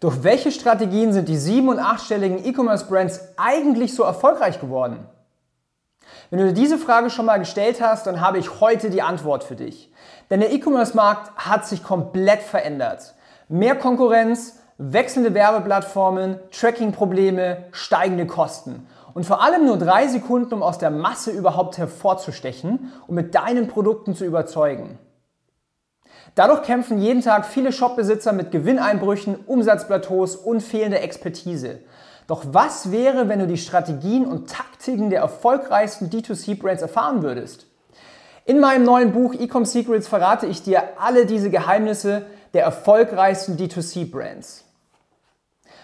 Durch welche Strategien sind die sieben- und achtstelligen E-Commerce-Brands eigentlich so erfolgreich geworden? Wenn du dir diese Frage schon mal gestellt hast, dann habe ich heute die Antwort für dich. Denn der E-Commerce-Markt hat sich komplett verändert. Mehr Konkurrenz, wechselnde Werbeplattformen, Tracking-Probleme, steigende Kosten. Und vor allem nur drei Sekunden, um aus der Masse überhaupt hervorzustechen und mit deinen Produkten zu überzeugen. Dadurch kämpfen jeden Tag viele Shopbesitzer mit Gewinneinbrüchen, Umsatzplateaus und fehlender Expertise. Doch was wäre, wenn du die Strategien und Taktiken der erfolgreichsten D2C-Brands erfahren würdest? In meinem neuen Buch Ecom Secrets verrate ich dir alle diese Geheimnisse der erfolgreichsten D2C-Brands.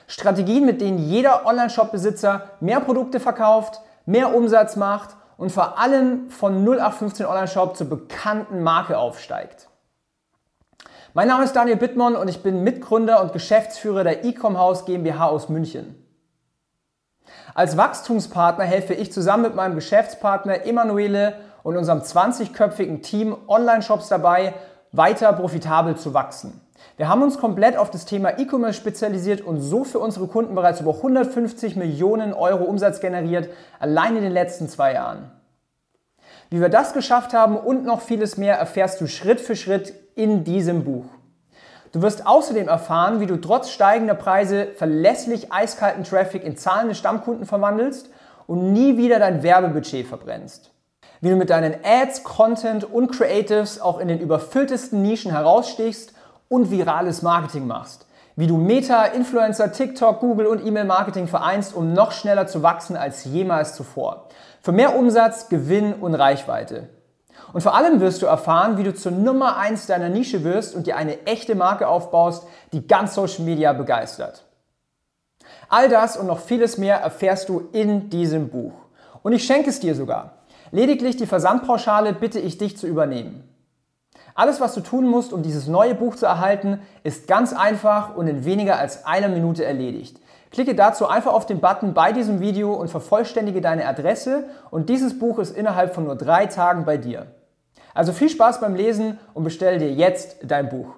Strategien, mit denen jeder Online-Shop-Besitzer mehr Produkte verkauft, mehr Umsatz macht und vor allem von 0815 Online-Shop zur bekannten Marke aufsteigt. Mein Name ist Daniel Bittmann und ich bin Mitgründer und Geschäftsführer der Ecom House GmbH aus München. Als Wachstumspartner helfe ich zusammen mit meinem Geschäftspartner Emanuele und unserem 20-köpfigen Team Online-Shops dabei, weiter profitabel zu wachsen. Wir haben uns komplett auf das Thema E-Commerce spezialisiert und so für unsere Kunden bereits über 150 Millionen Euro Umsatz generiert, allein in den letzten zwei Jahren. Wie wir das geschafft haben und noch vieles mehr erfährst du Schritt für Schritt in diesem Buch. Du wirst außerdem erfahren, wie du trotz steigender Preise verlässlich eiskalten Traffic in zahlende Stammkunden verwandelst und nie wieder dein Werbebudget verbrennst. Wie du mit deinen Ads, Content und Creatives auch in den überfülltesten Nischen herausstichst und virales Marketing machst. Wie du Meta, Influencer, TikTok, Google und E-Mail-Marketing vereinst, um noch schneller zu wachsen als jemals zuvor. Für mehr Umsatz, Gewinn und Reichweite. Und vor allem wirst du erfahren, wie du zur Nummer 1 deiner Nische wirst und dir eine echte Marke aufbaust, die ganz Social Media begeistert. All das und noch vieles mehr erfährst du in diesem Buch. Und ich schenke es dir sogar. Lediglich die Versandpauschale bitte ich dich zu übernehmen. Alles, was du tun musst, um dieses neue Buch zu erhalten, ist ganz einfach und in weniger als einer Minute erledigt. Klicke dazu einfach auf den Button bei diesem Video und vervollständige deine Adresse und dieses Buch ist innerhalb von nur drei Tagen bei dir. Also viel Spaß beim Lesen und bestell dir jetzt dein Buch.